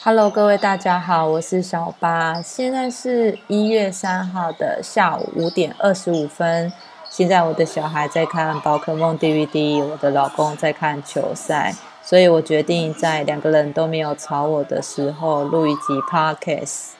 Hello，各位大家好，我是小八，现在是一月三号的下午五点二十五分。现在我的小孩在看宝可梦 DVD，我的老公在看球赛，所以我决定在两个人都没有吵我的时候录一集 Podcast。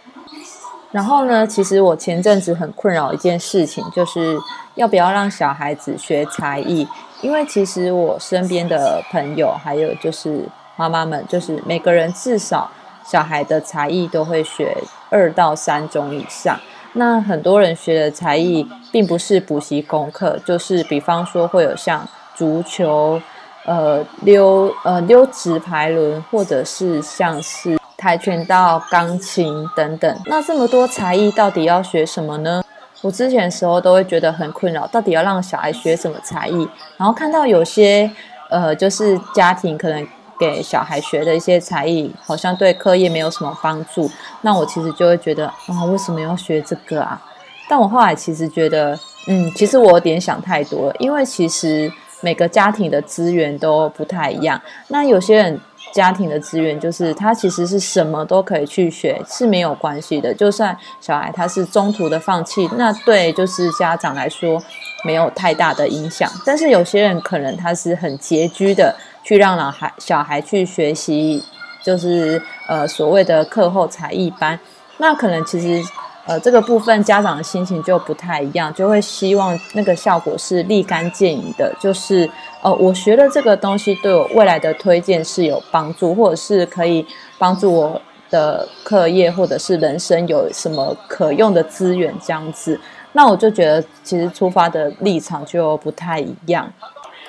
然后呢，其实我前阵子很困扰一件事情，就是要不要让小孩子学才艺，因为其实我身边的朋友还有就是妈妈们，就是每个人至少。小孩的才艺都会学二到三种以上，那很多人学的才艺并不是补习功课，就是比方说会有像足球、呃溜呃溜直排轮，或者是像是跆拳道、钢琴等等。那这么多才艺到底要学什么呢？我之前时候都会觉得很困扰，到底要让小孩学什么才艺？然后看到有些呃就是家庭可能。给小孩学的一些才艺，好像对课业没有什么帮助。那我其实就会觉得，啊，为什么要学这个啊？但我后来其实觉得，嗯，其实我有点想太多了。因为其实每个家庭的资源都不太一样。那有些人家庭的资源就是他其实是什么都可以去学，是没有关系的。就算小孩他是中途的放弃，那对就是家长来说没有太大的影响。但是有些人可能他是很拮据的。去让老孩小孩去学习，就是呃所谓的课后才艺班，那可能其实呃这个部分家长的心情就不太一样，就会希望那个效果是立竿见影的，就是呃我学了这个东西对我未来的推荐是有帮助，或者是可以帮助我的课业或者是人生有什么可用的资源这样子，那我就觉得其实出发的立场就不太一样。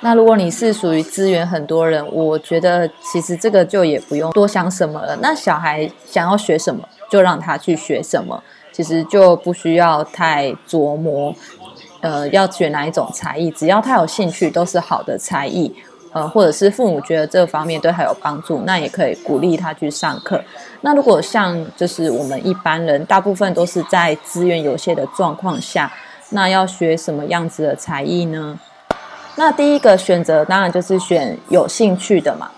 那如果你是属于资源很多人，我觉得其实这个就也不用多想什么了。那小孩想要学什么，就让他去学什么，其实就不需要太琢磨，呃，要选哪一种才艺，只要他有兴趣，都是好的才艺。呃，或者是父母觉得这方面对他有帮助，那也可以鼓励他去上课。那如果像就是我们一般人，大部分都是在资源有限的状况下，那要学什么样子的才艺呢？那第一个选择当然就是选有兴趣的嘛，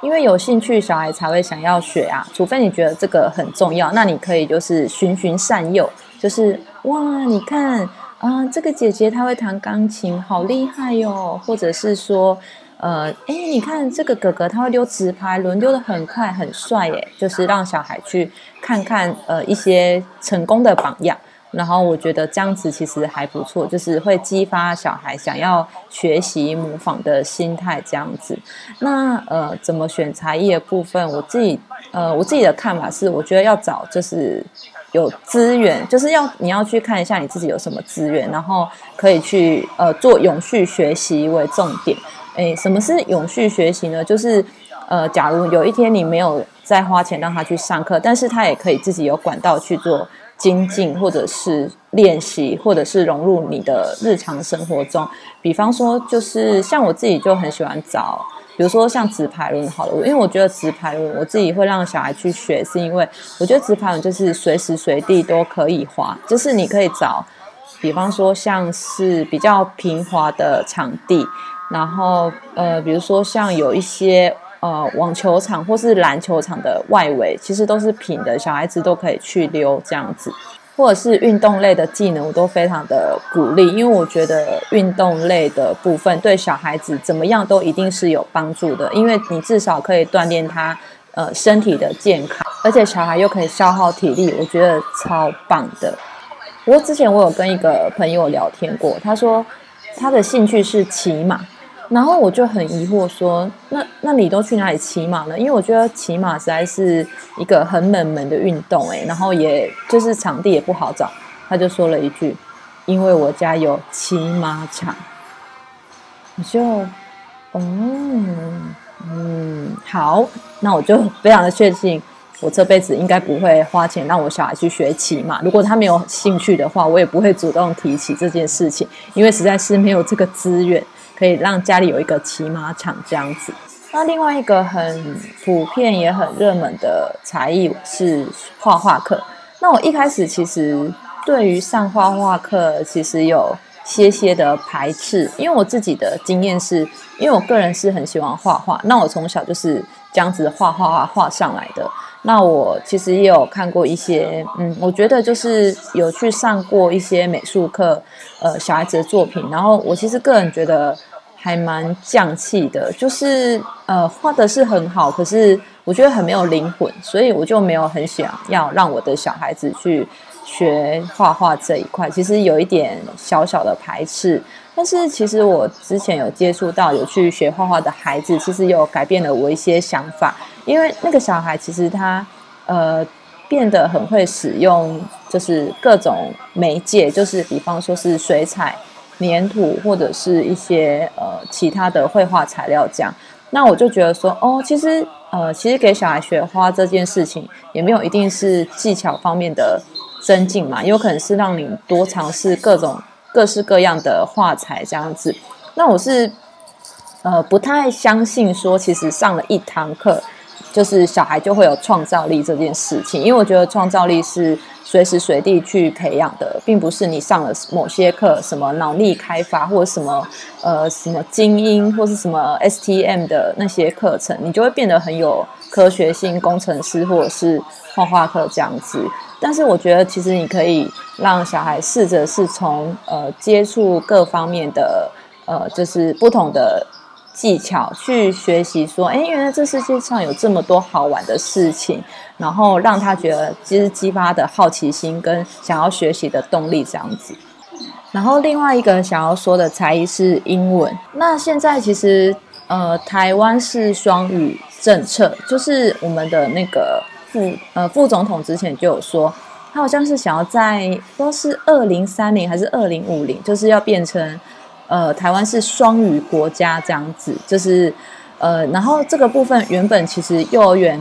因为有兴趣小孩才会想要学啊。除非你觉得这个很重要，那你可以就是循循善诱，就是哇，你看啊，这个姐姐她会弹钢琴，好厉害哟。或者是说，呃，哎，你看这个哥哥他会溜直排轮，溜的很快很帅耶。就是让小孩去看看呃一些成功的榜样。然后我觉得这样子其实还不错，就是会激发小孩想要学习模仿的心态。这样子，那呃，怎么选才艺的部分，我自己呃，我自己的看法是，我觉得要找就是有资源，就是要你要去看一下你自己有什么资源，然后可以去呃做永续学习为重点。诶，什么是永续学习呢？就是呃，假如有一天你没有再花钱让他去上课，但是他也可以自己有管道去做。精进，或者是练习，或者是融入你的日常生活中。比方说，就是像我自己就很喜欢找，比如说像直排轮好了，因为我觉得直排轮我自己会让小孩去学，是因为我觉得直排轮就是随时随地都可以滑，就是你可以找，比方说像是比较平滑的场地，然后呃，比如说像有一些。呃，网球场或是篮球场的外围其实都是平的，小孩子都可以去溜这样子，或者是运动类的技能，我都非常的鼓励，因为我觉得运动类的部分对小孩子怎么样都一定是有帮助的，因为你至少可以锻炼他呃身体的健康，而且小孩又可以消耗体力，我觉得超棒的。不过之前我有跟一个朋友聊天过，他说他的兴趣是骑马。然后我就很疑惑说：“那那你都去哪里骑马呢？因为我觉得骑马实在是一个很冷门的运动，哎，然后也就是场地也不好找。”他就说了一句：“因为我家有骑马场。”我就，哦，嗯，好，那我就非常的确信，我这辈子应该不会花钱让我小孩去学骑马。如果他没有兴趣的话，我也不会主动提起这件事情，因为实在是没有这个资源。可以让家里有一个骑马场这样子。那另外一个很普遍也很热门的才艺是画画课。那我一开始其实对于上画画课其实有些些的排斥，因为我自己的经验是，因为我个人是很喜欢画画，那我从小就是这样子画画画画上来的。那我其实也有看过一些，嗯，我觉得就是有去上过一些美术课，呃，小孩子的作品，然后我其实个人觉得还蛮匠气的，就是呃画的是很好，可是我觉得很没有灵魂，所以我就没有很想要让我的小孩子去学画画这一块，其实有一点小小的排斥。但是其实我之前有接触到有去学画画的孩子，其实有改变了我一些想法。因为那个小孩其实他呃变得很会使用，就是各种媒介，就是比方说是水彩、粘土或者是一些呃其他的绘画材料这样。那我就觉得说，哦，其实呃其实给小孩学画这件事情也没有一定是技巧方面的增进嘛，有可能是让你多尝试各种。各式各样的画材这样子，那我是呃不太相信说，其实上了一堂课，就是小孩就会有创造力这件事情，因为我觉得创造力是随时随地去培养的，并不是你上了某些课，什么脑力开发或者什么呃什么精英或是什么 STM 的那些课程，你就会变得很有科学性，工程师或者是画画课这样子。但是我觉得，其实你可以让小孩试着是从呃接触各方面的呃，就是不同的技巧去学习，说，哎，原来这世界上有这么多好玩的事情，然后让他觉得其实激发的好奇心跟想要学习的动力这样子。然后另外一个想要说的才艺是英文。那现在其实呃，台湾是双语政策，就是我们的那个。副呃副总统之前就有说，他好像是想要在不知道是二零三零还是二零五零，就是要变成呃台湾是双语国家这样子，就是呃然后这个部分原本其实幼儿园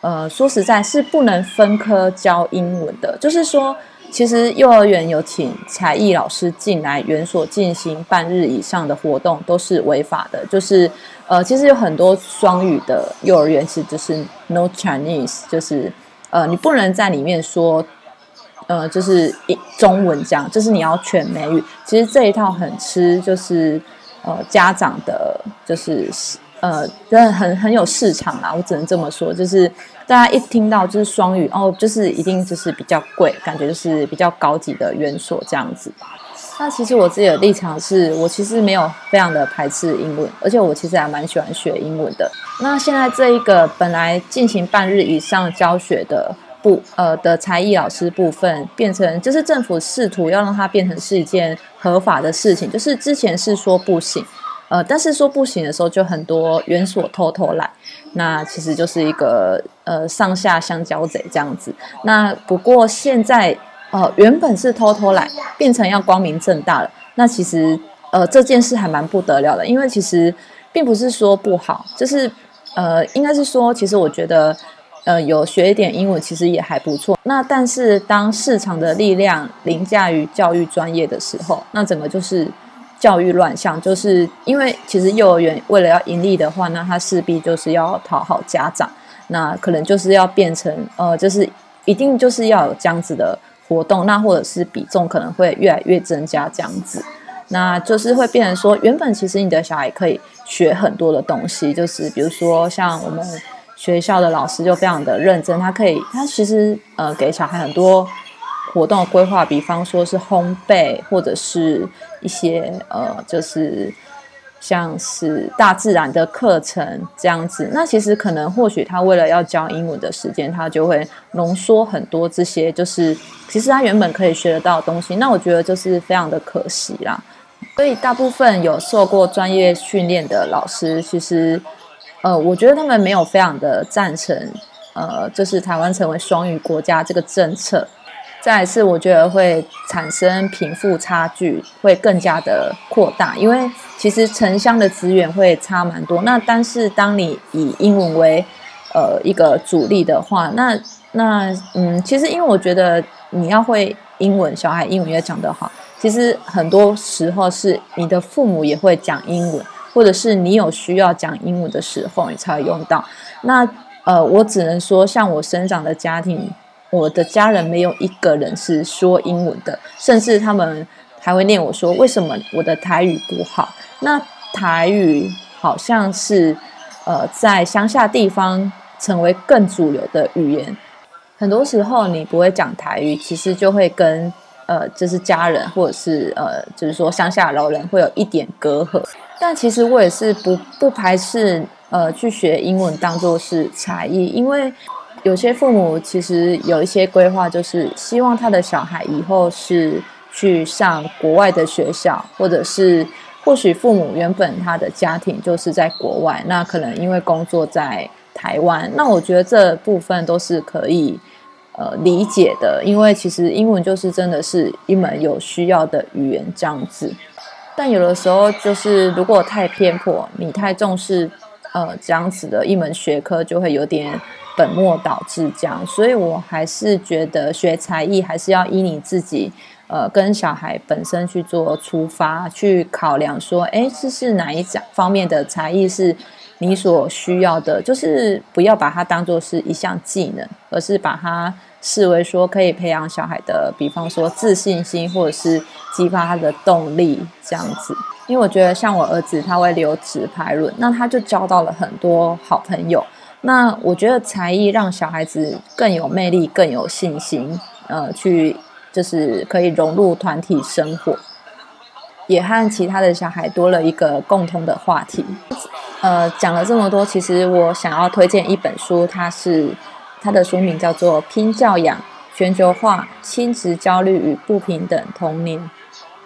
呃说实在是不能分科教英文的，就是说其实幼儿园有请才艺老师进来园所进行半日以上的活动都是违法的，就是。呃，其实有很多双语的幼儿园，其实就是 no Chinese，就是呃，你不能在里面说，呃，就是一中文这样，就是你要全美语。其实这一套很吃，就是呃家长的，就是呃，真的很很有市场啦。我只能这么说，就是大家一听到就是双语，哦，就是一定就是比较贵，感觉就是比较高级的园所这样子。那其实我自己的立场是，我其实没有非常的排斥英文，而且我其实还蛮喜欢学英文的。那现在这一个本来进行半日以上教学的部呃的才艺老师部分，变成就是政府试图要让它变成是一件合法的事情，就是之前是说不行，呃，但是说不行的时候就很多园所偷偷来，那其实就是一个呃上下相交贼这样子。那不过现在。呃，原本是偷偷来，变成要光明正大了。那其实，呃，这件事还蛮不得了的，因为其实并不是说不好，就是呃，应该是说，其实我觉得，呃，有学一点英文其实也还不错。那但是当市场的力量凌驾于教育专业的时候，那整个就是教育乱象。就是因为其实幼儿园为了要盈利的话，那它势必就是要讨好家长，那可能就是要变成呃，就是一定就是要有这样子的。活动那或者是比重可能会越来越增加这样子，那就是会变成说，原本其实你的小孩可以学很多的东西，就是比如说像我们学校的老师就非常的认真，他可以他其实呃给小孩很多活动规划，比方说是烘焙或者是一些呃就是。像是大自然的课程这样子，那其实可能或许他为了要教英文的时间，他就会浓缩很多这些，就是其实他原本可以学得到的东西。那我觉得就是非常的可惜啦。所以大部分有受过专业训练的老师，其实呃，我觉得他们没有非常的赞成，呃，就是台湾成为双语国家这个政策。再是，我觉得会产生贫富差距，会更加的扩大，因为其实城乡的资源会差蛮多。那但是当你以英文为呃一个主力的话，那那嗯，其实因为我觉得你要会英文，小孩英文也讲得好，其实很多时候是你的父母也会讲英文，或者是你有需要讲英文的时候，你才会用到。那呃，我只能说，像我生长的家庭。我的家人没有一个人是说英文的，甚至他们还会念我说：“为什么我的台语不好？”那台语好像是呃，在乡下地方成为更主流的语言。很多时候你不会讲台语，其实就会跟呃，就是家人或者是呃，就是说乡下老人会有一点隔阂。但其实我也是不不排斥呃去学英文当做是才艺，因为有些父母其实有一些规划，就是希望他的小孩以后是去上国外的学校，或者是或许父母原本他的家庭就是在国外，那可能因为工作在台湾，那我觉得这部分都是可以。呃，理解的，因为其实英文就是真的是一门有需要的语言这样子。但有的时候就是如果太偏颇，你太重视呃这样子的一门学科，就会有点本末倒置这样。所以我还是觉得学才艺还是要依你自己呃跟小孩本身去做出发，去考量说，哎，这是哪一方面的才艺是你所需要的，就是不要把它当做是一项技能，而是把它。视为说可以培养小孩的，比方说自信心，或者是激发他的动力这样子。因为我觉得像我儿子，他会留直排轮，那他就交到了很多好朋友。那我觉得才艺让小孩子更有魅力，更有信心，呃，去就是可以融入团体生活，也和其他的小孩多了一个共同的话题。呃，讲了这么多，其实我想要推荐一本书，它是。它的书名叫做《拼教养：全球化、亲子焦虑与不平等童年》。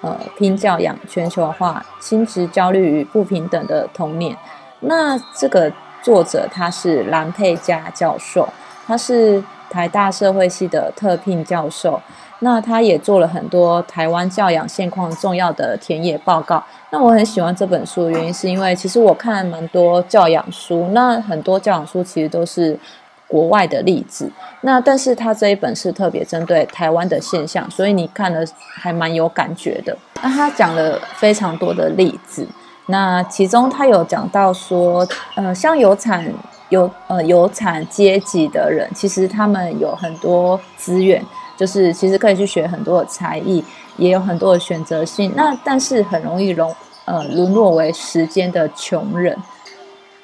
呃，拼教养、全球化、亲子焦虑与不平等的童年。那这个作者他是兰佩佳教授，他是台大社会系的特聘教授。那他也做了很多台湾教养现况重要的田野报告。那我很喜欢这本书原因，是因为其实我看了蛮多教养书，那很多教养书其实都是。国外的例子，那但是他这一本是特别针对台湾的现象，所以你看了还蛮有感觉的。那他讲了非常多的例子，那其中他有讲到说，呃，像有产有呃有产阶级的人，其实他们有很多资源，就是其实可以去学很多的才艺，也有很多的选择性。那但是很容易沦呃沦落为时间的穷人。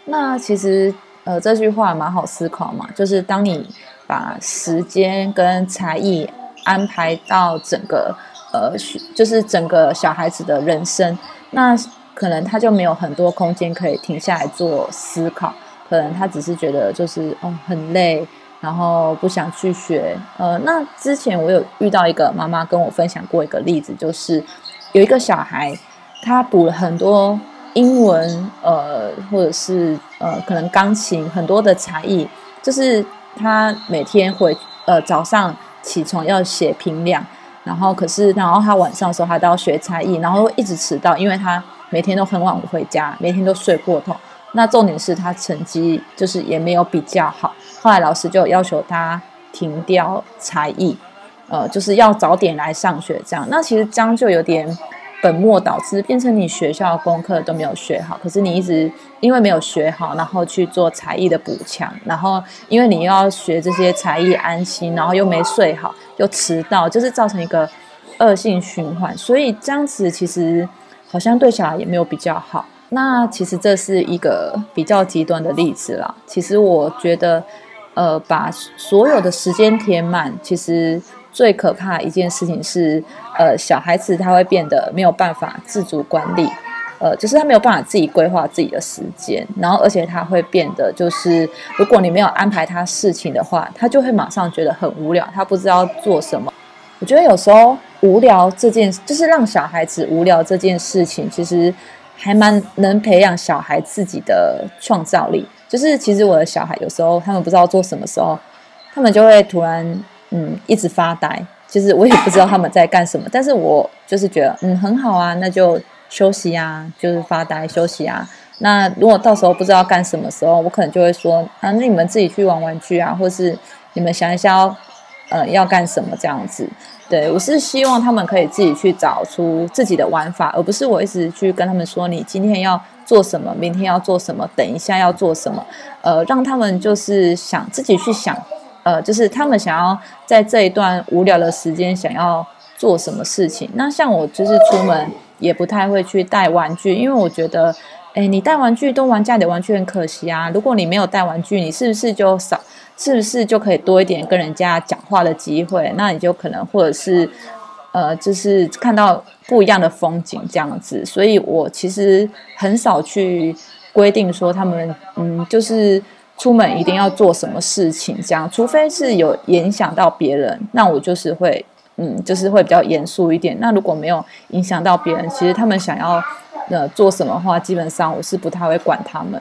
那其实。呃，这句话蛮好思考嘛，就是当你把时间跟才艺安排到整个呃，就是整个小孩子的人生，那可能他就没有很多空间可以停下来做思考，可能他只是觉得就是哦很累，然后不想去学。呃，那之前我有遇到一个妈妈跟我分享过一个例子，就是有一个小孩，他补了很多。英文，呃，或者是呃，可能钢琴很多的才艺，就是他每天回呃早上起床要写评量，然后可是然后他晚上的时候他都要学才艺，然后一直迟到，因为他每天都很晚回家，每天都睡过头。那重点是他成绩就是也没有比较好，后来老师就要求他停掉才艺，呃，就是要早点来上学这样。那其实这样就有点。本末倒置，变成你学校功课都没有学好，可是你一直因为没有学好，然后去做才艺的补强，然后因为你又要学这些才艺安心，然后又没睡好，又迟到，就是造成一个恶性循环。所以这样子其实好像对小孩也没有比较好。那其实这是一个比较极端的例子啦。其实我觉得，呃，把所有的时间填满，其实。最可怕一件事情是，呃，小孩子他会变得没有办法自主管理，呃，就是他没有办法自己规划自己的时间，然后而且他会变得就是，如果你没有安排他事情的话，他就会马上觉得很无聊，他不知道做什么。我觉得有时候无聊这件，就是让小孩子无聊这件事情，其实还蛮能培养小孩自己的创造力。就是其实我的小孩有时候他们不知道做什么时候，他们就会突然。嗯，一直发呆，其实我也不知道他们在干什么，但是我就是觉得，嗯，很好啊，那就休息啊，就是发呆休息啊。那如果到时候不知道干什么时候，我可能就会说，啊，那你们自己去玩玩具啊，或是你们想一下要，呃，要干什么这样子。对我是希望他们可以自己去找出自己的玩法，而不是我一直去跟他们说，你今天要做什么，明天要做什么，等一下要做什么，呃，让他们就是想自己去想。呃，就是他们想要在这一段无聊的时间想要做什么事情。那像我就是出门也不太会去带玩具，因为我觉得哎，你带玩具都玩家里的玩具很可惜啊。如果你没有带玩具，你是不是就少？是不是就可以多一点跟人家讲话的机会？那你就可能或者是呃，就是看到不一样的风景这样子。所以我其实很少去规定说他们嗯，就是出门一定要做什么事情这样，除非是有影响到别人，那我就是会嗯，就是会比较严肃一点。那如果没有影响到别人，其实他们想要。呃，做什么话，基本上我是不太会管他们。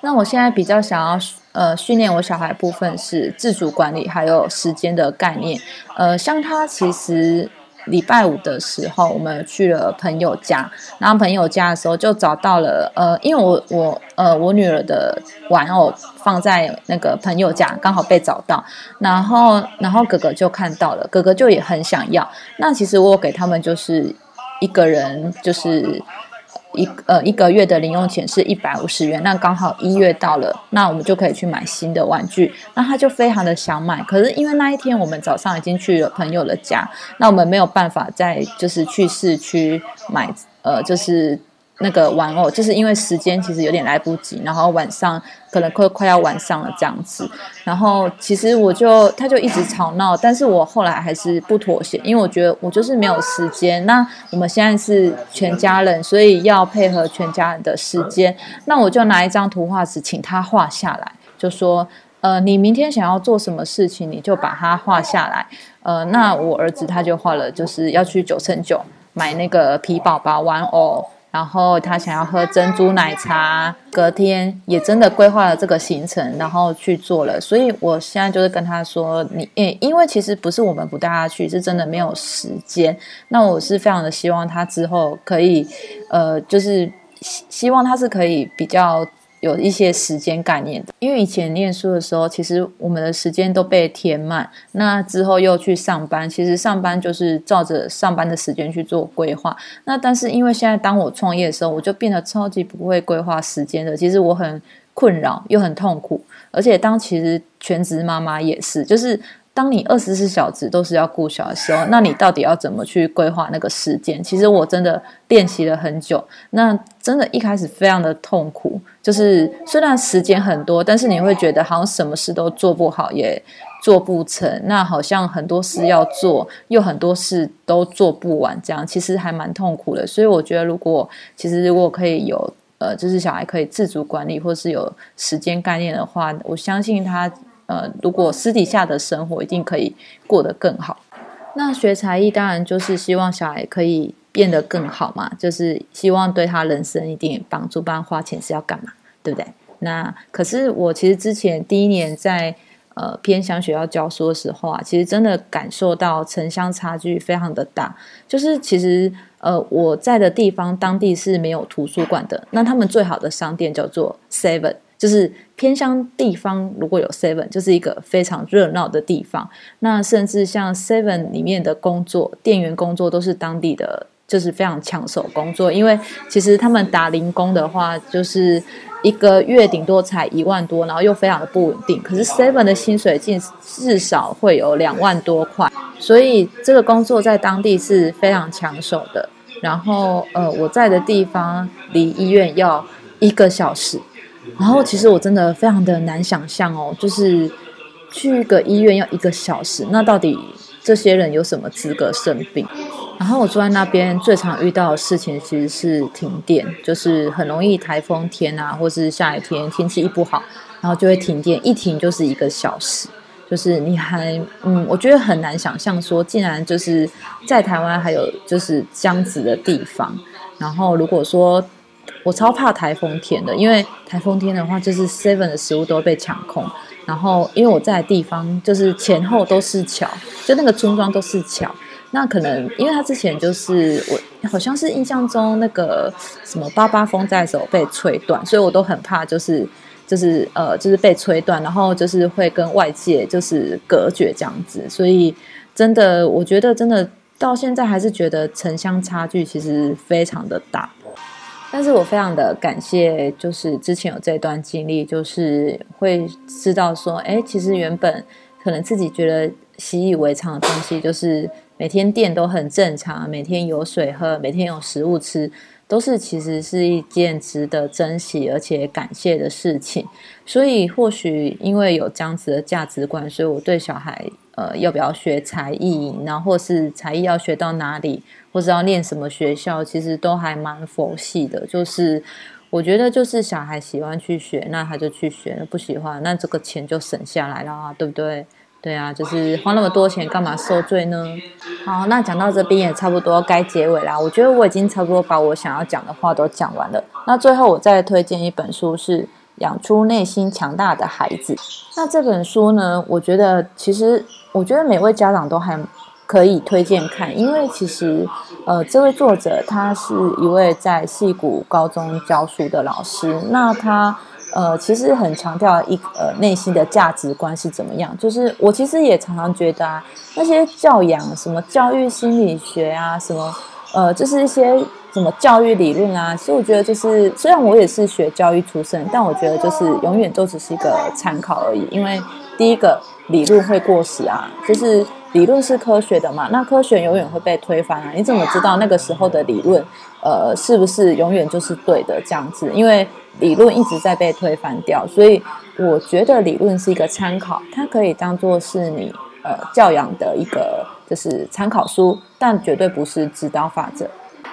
那我现在比较想要呃训练我小孩部分是自主管理，还有时间的概念。呃，像他其实礼拜五的时候，我们去了朋友家，然后朋友家的时候就找到了呃，因为我我呃我女儿的玩偶放在那个朋友家，刚好被找到，然后然后哥哥就看到了，哥哥就也很想要。那其实我给他们就是一个人就是。一呃一个月的零用钱是一百五十元，那刚好一月到了，那我们就可以去买新的玩具。那他就非常的想买，可是因为那一天我们早上已经去了朋友的家，那我们没有办法再就是去市区买，呃，就是。那个玩偶，就是因为时间其实有点来不及，然后晚上可能快快要晚上了这样子，然后其实我就他就一直吵闹，但是我后来还是不妥协，因为我觉得我就是没有时间。那我们现在是全家人，所以要配合全家人的时间，那我就拿一张图画纸请他画下来，就说呃，你明天想要做什么事情，你就把它画下来。呃，那我儿子他就画了，就是要去九乘九买那个皮宝宝玩偶。然后他想要喝珍珠奶茶，隔天也真的规划了这个行程，然后去做了。所以我现在就是跟他说，你诶，因为其实不是我们不带他去，是真的没有时间。那我是非常的希望他之后可以，呃，就是希希望他是可以比较。有一些时间概念的，因为以前念书的时候，其实我们的时间都被填满。那之后又去上班，其实上班就是照着上班的时间去做规划。那但是因为现在当我创业的时候，我就变得超级不会规划时间的。其实我很困扰又很痛苦，而且当其实全职妈妈也是，就是。当你二十四小时都是要顾小的时候，那你到底要怎么去规划那个时间？其实我真的练习了很久，那真的一开始非常的痛苦。就是虽然时间很多，但是你会觉得好像什么事都做不好，也做不成。那好像很多事要做，又很多事都做不完，这样其实还蛮痛苦的。所以我觉得，如果其实如果可以有呃，就是小孩可以自主管理，或是有时间概念的话，我相信他。呃，如果私底下的生活一定可以过得更好。那学才艺当然就是希望小孩可以变得更好嘛，就是希望对他人生一定帮助。不然花钱是要干嘛？对不对？那可是我其实之前第一年在呃偏乡学校教书的时候啊，其实真的感受到城乡差距非常的大。就是其实呃我在的地方当地是没有图书馆的，那他们最好的商店叫做 Seven。就是偏乡地方，如果有 Seven，就是一个非常热闹的地方。那甚至像 Seven 里面的工作，店员工作都是当地的，就是非常抢手工作。因为其实他们打零工的话，就是一个月顶多才一万多，然后又非常的不稳定。可是 Seven 的薪水近至少会有两万多块，所以这个工作在当地是非常抢手的。然后呃，我在的地方离医院要一个小时。然后其实我真的非常的难想象哦，就是去一个医院要一个小时，那到底这些人有什么资格生病？然后我住在那边最常遇到的事情其实是停电，就是很容易台风天啊，或是下雨天天气一不好，然后就会停电，一停就是一个小时，就是你还嗯，我觉得很难想象说，竟然就是在台湾还有就是这样子的地方，然后如果说。我超怕台风天的，因为台风天的话，就是 Seven 的食物都被抢空。然后，因为我在的地方就是前后都是桥，就那个村庄都是桥。那可能，因为他之前就是我好像是印象中那个什么八八风在的时候被吹断，所以我都很怕，就是就是呃，就是被吹断，然后就是会跟外界就是隔绝这样子。所以真的，我觉得真的到现在还是觉得城乡差距其实非常的大。但是我非常的感谢，就是之前有这段经历，就是会知道说，哎，其实原本可能自己觉得习以为常的东西，就是每天电都很正常，每天有水喝，每天有食物吃，都是其实是一件值得珍惜而且感谢的事情。所以或许因为有这样子的价值观，所以我对小孩呃要不要学才艺，然后是才艺要学到哪里，或者要念什么学校，其实都还蛮佛系的。就是我觉得就是小孩喜欢去学，那他就去学；不喜欢，那这个钱就省下来了啊，对不对？对啊，就是花那么多钱干嘛受罪呢？好，那讲到这边也差不多该结尾啦。我觉得我已经差不多把我想要讲的话都讲完了。那最后我再推荐一本书是《养出内心强大的孩子》。那这本书呢，我觉得其实我觉得每位家长都还可以推荐看，因为其实呃这位作者他是一位在戏谷高中教书的老师，那他。呃，其实很强调一呃内心的价值观是怎么样。就是我其实也常常觉得啊，那些教养什么教育心理学啊，什么呃，就是一些什么教育理论啊。其实我觉得就是，虽然我也是学教育出身，但我觉得就是永远都只是一个参考而已。因为第一个理论会过时啊，就是理论是科学的嘛，那科学永远会被推翻啊。你怎么知道那个时候的理论呃是不是永远就是对的这样子？因为理论一直在被推翻掉，所以我觉得理论是一个参考，它可以当做是你呃教养的一个就是参考书，但绝对不是指导法则。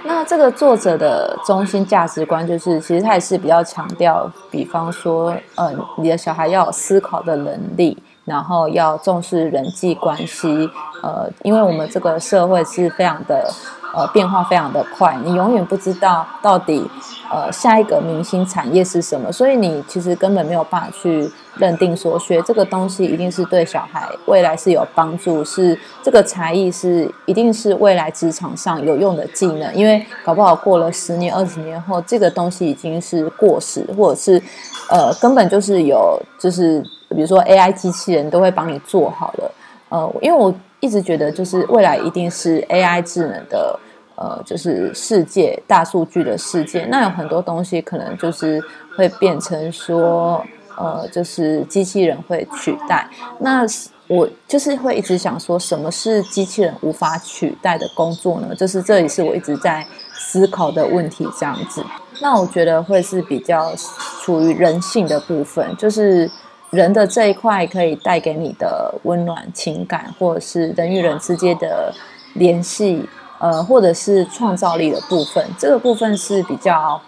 那这个作者的中心价值观就是，其实他也是比较强调，比方说，呃，你的小孩要有思考的能力，然后要重视人际关系，呃，因为我们这个社会是非常的。呃，变化非常的快，你永远不知道到底呃下一个明星产业是什么，所以你其实根本没有办法去认定说学这个东西一定是对小孩未来是有帮助，是这个才艺是一定是未来职场上有用的技能，因为搞不好过了十年二十年后，这个东西已经是过时，或者是呃根本就是有就是比如说 AI 机器人都会帮你做好了，呃，因为我。一直觉得就是未来一定是 AI 智能的，呃，就是世界大数据的世界。那有很多东西可能就是会变成说，呃，就是机器人会取代。那我就是会一直想说，什么是机器人无法取代的工作呢？就是这也是我一直在思考的问题。这样子，那我觉得会是比较属于人性的部分，就是。人的这一块可以带给你的温暖情感，或者是人与人之间的联系，呃，或者是创造力的部分，这个部分是比较，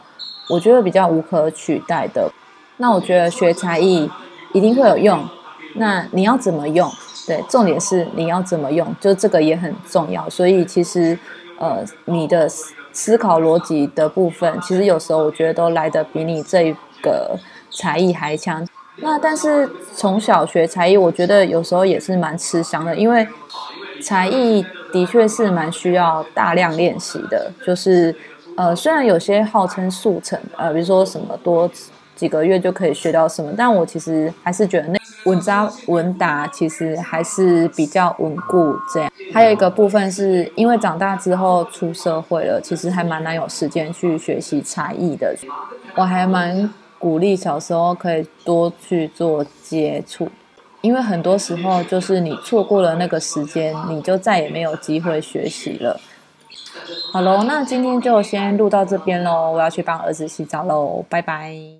我觉得比较无可取代的。那我觉得学才艺一定会有用，那你要怎么用？对，重点是你要怎么用，就这个也很重要。所以其实，呃，你的思考逻辑的部分，其实有时候我觉得都来得比你这个才艺还强。那但是从小学才艺，我觉得有时候也是蛮吃香的，因为才艺的确是蛮需要大量练习的。就是呃，虽然有些号称速成，呃，比如说什么多几个月就可以学到什么，但我其实还是觉得那稳扎稳打其实还是比较稳固。这样还有一个部分是因为长大之后出社会了，其实还蛮难有时间去学习才艺的。我还蛮。鼓励小时候可以多去做接触，因为很多时候就是你错过了那个时间，你就再也没有机会学习了。好喽，那今天就先录到这边喽，我要去帮儿子洗澡喽，拜拜。